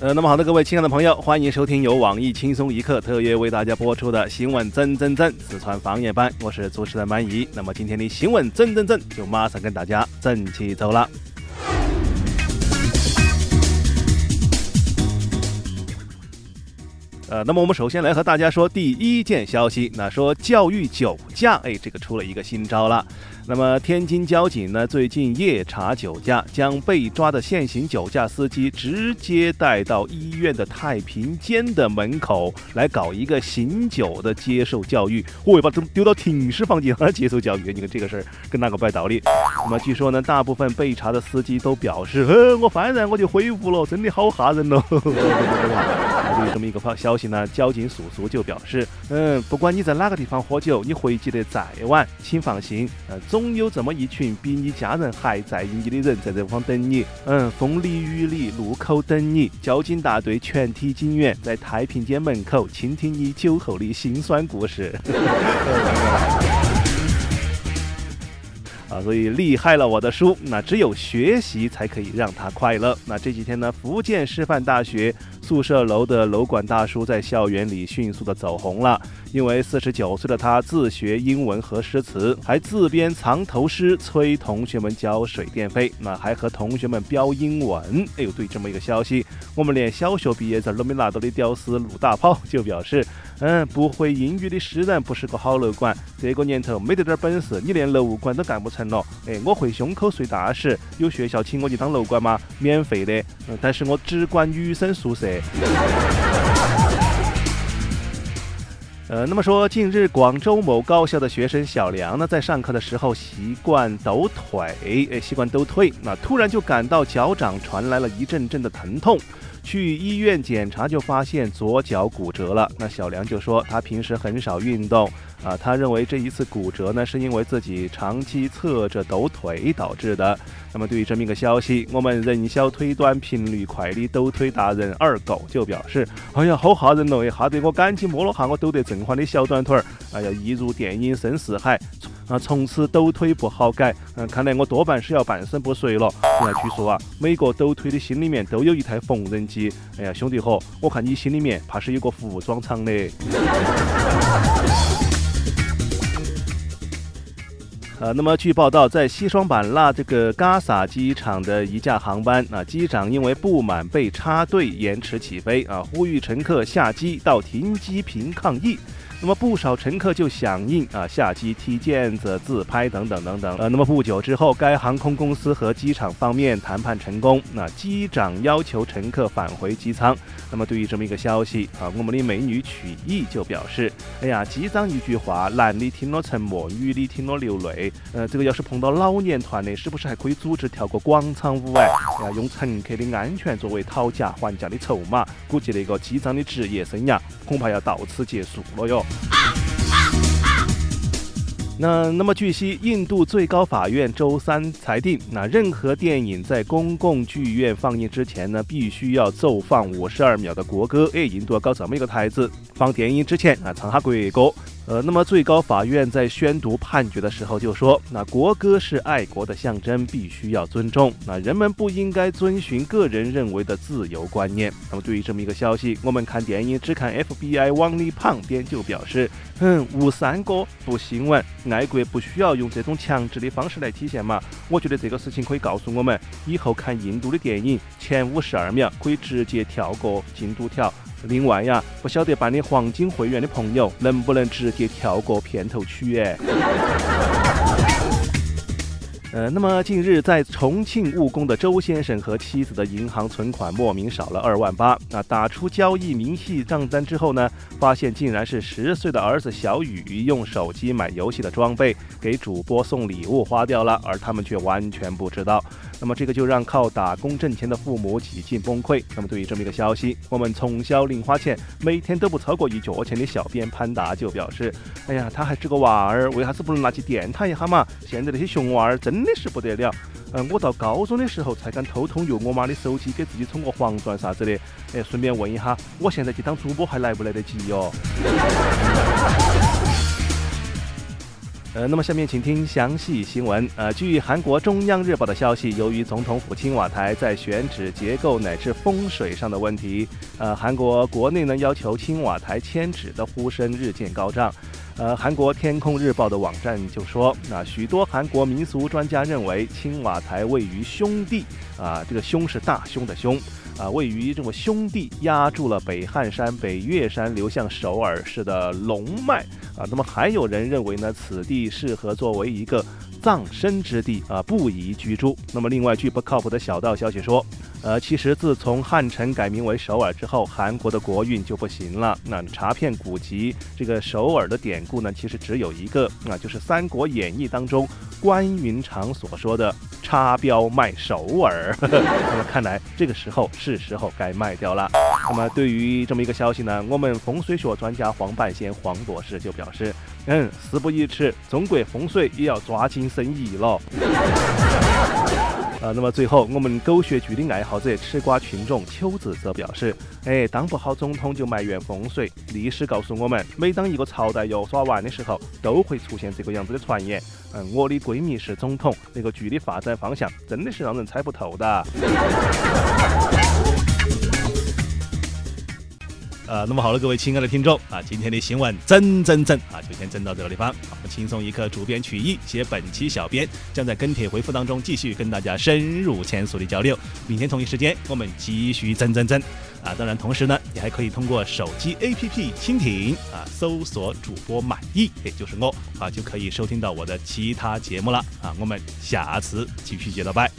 呃，那么好的，各位亲爱的朋友，欢迎收听由网易轻松一刻特约为大家播出的新闻真真真四川方言版，我是主持人满怡。那么今天的新闻真真真就马上跟大家整起走了。呃，那么我们首先来和大家说第一件消息，那说教育酒驾，哎，这个出了一个新招了。那么天津交警呢，最近夜查酒驾，将被抓的现行酒驾司机直接带到医院的太平间的门口来搞一个醒酒的接受教育，我把他丢到停尸房间来接受教育。你看这个事儿跟哪个摆道理？那么据说呢，大部分被查的司机都表示，呃，我幡然我就恢复了，真的好吓人哦。有这么一个消息呢，交警叔叔就表示，嗯，不管你在哪个地方喝酒，你回击得再晚，请放心，呃，总有这么一群比你家人还在意你的人在这方等你，嗯，风里雨里路口等你，交警大队全体警员在太平间门口倾听你酒后的辛酸故事。啊，所以厉害了我的书，那只有学习才可以让他快乐。那这几天呢，福建师范大学。宿舍楼的楼管大叔在校园里迅速的走红了，因为四十九岁的他自学英文和诗词，还自编藏头诗催同学们交水电费，那还和同学们飙英文。哎呦，对这么一个消息，我们连小学毕业证都没拿到的屌丝陆大炮就表示，嗯，不会英语的诗人不是个好楼管，这个年头没得点本事，你连楼管都干不成了。哎，我会胸口碎大石，有学校请我去当楼管吗？免费的，但是我只管女生宿舍。呃，那么说，近日广州某高校的学生小梁呢，在上课的时候习惯抖腿，哎，习惯抖腿，那突然就感到脚掌传来了一阵阵的疼痛。去医院检查就发现左脚骨折了。那小梁就说他平时很少运动啊，他认为这一次骨折呢是因为自己长期侧着抖腿导致的。那么对于这么一个消息，我们人小腿短频率快的抖腿达人二狗就表示：哎呀，好吓人咯！吓得我赶紧摸了下我抖得正欢的小短腿儿。哎呀，一如电影《深似海》。啊，从此抖腿不好改。嗯，看来我多半是要半身不遂了。哎呀，据说啊，每个抖腿的心里面都有一台缝纫机。哎呀，兄弟伙，我看你心里面怕是有个服装厂的。呃，那么据报道，在西双版纳这个嘎萨机场的一架航班，啊，机长因为不满被插队延迟起飞，啊，呼吁乘客下机到停机坪抗议。那么不少乘客就响应啊，下机踢毽子、自拍等等等等。呃，那么不久之后，该航空公司和机场方面谈判成功，那机长要求乘客返回机舱。那么对于这么一个消息啊，我们的美女曲艺就表示：哎呀，机长一句话，男的听了沉默，女的听了流泪。呃，这个要是碰到老年团的，是不是还可以组织跳个广场舞哎？哎呀，用乘客的安全作为讨价还价的筹码，估计那个机长的职业生涯恐怕要到此结束了哟。那那么据悉，印度最高法院周三裁定，那任何电影在公共剧院放映之前呢，必须要奏放五十二秒的国歌。哎，印度要搞这么一个台子，放电影之前啊，唱下国歌。呃，那么最高法院在宣读判决的时候就说，那国歌是爱国的象征，必须要尊重。那人们不应该遵循个人认为的自由观念。那么对于这么一个消息，我们看电影只看 FBI 王力旁边就表示，嗯，吴三哥不新闻，爱国不需要用这种强制的方式来体现嘛？我觉得这个事情可以告诉我们，以后看印度的电影，前五十二秒可以直接跳过进度条。另外呀，不晓得办理黄金会员的朋友，能不能直接跳过片头曲？哎。呃，那么近日在重庆务工的周先生和妻子的银行存款莫名少了二万八。那打出交易明细账单之后呢，发现竟然是十岁的儿子小雨用手机买游戏的装备，给主播送礼物花掉了，而他们却完全不知道。那么这个就让靠打工挣钱的父母几近崩溃。那么对于这么一个消息，我们从小零花钱每天都不超过一角钱的小编潘达就表示：哎呀，他还是个娃儿，为啥子不能拿去电他一下嘛？现在那些熊娃儿真。的是不得了，嗯，我到高中的时候才敢偷偷用我妈的手机给自己充个黄钻啥子的，哎，顺便问一下，我现在去当主播还来不来得及哟？呃，那么下面请听详细新闻。呃，据韩国中央日报的消息，由于总统府青瓦台在选址结构乃至风水上的问题，呃，韩国国内呢要求青瓦台迁址的呼声日渐高涨。呃，韩国天空日报的网站就说，那许多韩国民俗专家认为，青瓦台位于兄弟，啊，这个兄是大凶的凶。啊，位于这种兄弟压住了北汉山、北岳山流向首尔市的龙脉啊。那么还有人认为呢，此地适合作为一个葬身之地啊，不宜居住。那么另外，据不靠谱的小道消息说，呃，其实自从汉城改名为首尔之后，韩国的国运就不行了。那查遍古籍，这个首尔的典故呢，其实只有一个，那就是《三国演义》当中关云长所说的。插标卖首尔，那么看来这个时候是时候该卖掉了。那么对于这么一个消息呢，我们风水学专家黄半仙黄博士就表示，嗯，事不宜迟，中国风水也要抓紧生意了。呃，那么最后，我们狗血剧的爱好者吃瓜群众秋子则表示，哎，当不好总统就埋怨风水。历史告诉我们，每当一个朝代要耍完的时候，都会出现这个样子的传言。嗯，我的闺蜜是总统，那个剧的发展方向真的是让人猜不透的。呃，那么好了，各位亲爱的听众啊，今天的新闻整整整啊，就先整到这个地方。我们轻松一刻，主编曲艺写本期小编将在跟帖回复当中继续跟大家深入浅出的交流。明天同一时间，我们继续整整整啊！当然，同时呢，你还可以通过手机 APP 蜻蜓啊，搜索主播满意，也就是我啊，就可以收听到我的其他节目了啊。我们下次继续接着拜。